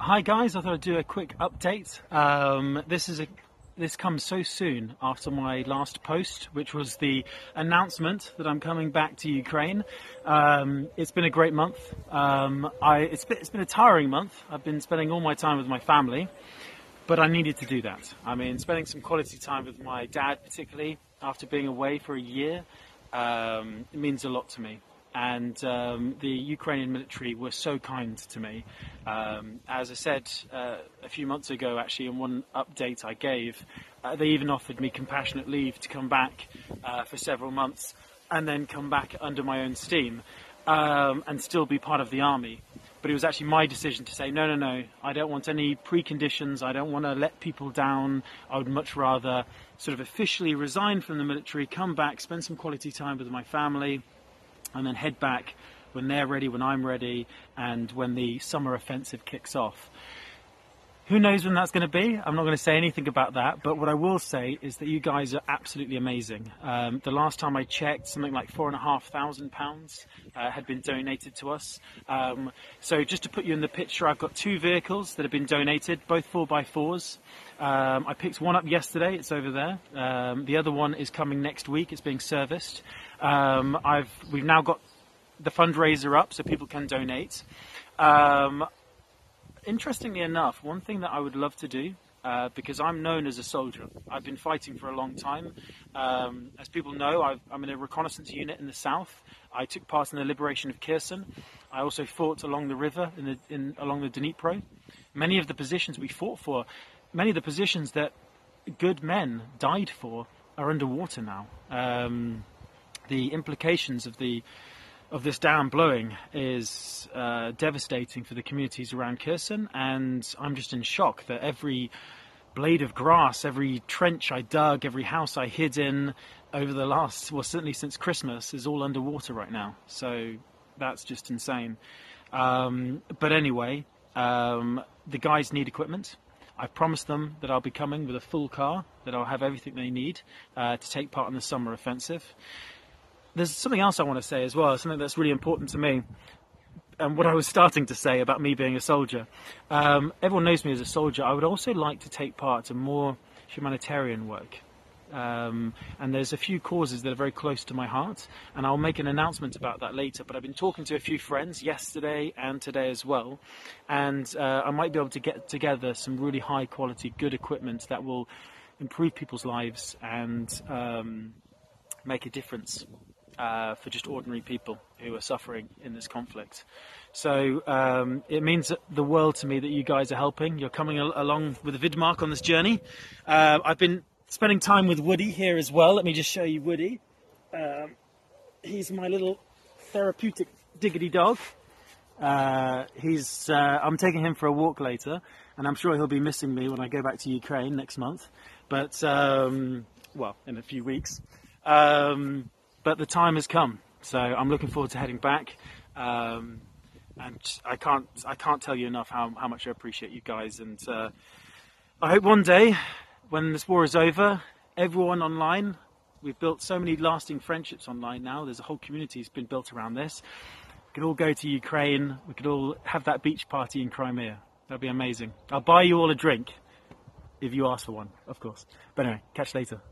Hi guys, I thought I'd do a quick update. Um, this is a this comes so soon after my last post, which was the announcement that I'm coming back to Ukraine. Um, it's been a great month. Um, I, it's, been, it's been a tiring month. I've been spending all my time with my family, but I needed to do that. I mean, spending some quality time with my dad, particularly after being away for a year, um, it means a lot to me and um, the Ukrainian military were so kind to me. Um, as I said uh, a few months ago, actually, in one update I gave, uh, they even offered me compassionate leave to come back uh, for several months and then come back under my own steam um, and still be part of the army. But it was actually my decision to say, no, no, no, I don't want any preconditions. I don't want to let people down. I would much rather sort of officially resign from the military, come back, spend some quality time with my family, and then head back when they're ready, when I'm ready, and when the summer offensive kicks off. Who knows when that's going to be? I'm not going to say anything about that, but what I will say is that you guys are absolutely amazing. Um, the last time I checked, something like four and a half thousand pounds uh, had been donated to us. Um, so just to put you in the picture, I've got two vehicles that have been donated, both four by fours. Um, I picked one up yesterday; it's over there. Um, the other one is coming next week; it's being serviced. Um, I've we've now got the fundraiser up, so people can donate. Um, interestingly enough, one thing that I would love to do, uh, because I'm known as a soldier, I've been fighting for a long time. Um, as people know, i am in a reconnaissance unit in the south. I took part in the liberation of Kherson. I also fought along the river, in the, in, along the Dnipro. Many of the positions we fought for, many of the positions that good men died for, are underwater now. Um, the implications of the of this dam blowing is uh, devastating for the communities around Kherson, and I'm just in shock that every blade of grass, every trench I dug, every house I hid in over the last, well, certainly since Christmas, is all underwater right now. So that's just insane. Um, but anyway, um, the guys need equipment. I've promised them that I'll be coming with a full car, that I'll have everything they need uh, to take part in the summer offensive there's something else I want to say as well, something that's really important to me. And what I was starting to say about me being a soldier. Um, everyone knows me as a soldier. I would also like to take part in more humanitarian work. Um, and there's a few causes that are very close to my heart, and I'll make an announcement about that later. But I've been talking to a few friends yesterday and today as well, and uh, I might be able to get together some really high quality, good equipment that will improve people's lives and um, make a difference uh, for just ordinary people who are suffering in this conflict. So um, it means the world to me that you guys are helping. You're coming al- along with Vidmark on this journey. Uh, I've been spending time with Woody here as well. Let me just show you Woody. Um, he's my little therapeutic diggity dog. Uh, he's. Uh, I'm taking him for a walk later, and I'm sure he'll be missing me when I go back to Ukraine next month. But um, well, in a few weeks. Um, but the time has come, so I'm looking forward to heading back. Um, and I can't I can't tell you enough how, how much I appreciate you guys. And uh, I hope one day, when this war is over, everyone online, we've built so many lasting friendships online now. There's a whole community that's been built around this. We could all go to Ukraine. We could all have that beach party in Crimea. That'd be amazing. I'll buy you all a drink if you ask for one, of course. But anyway, catch you later.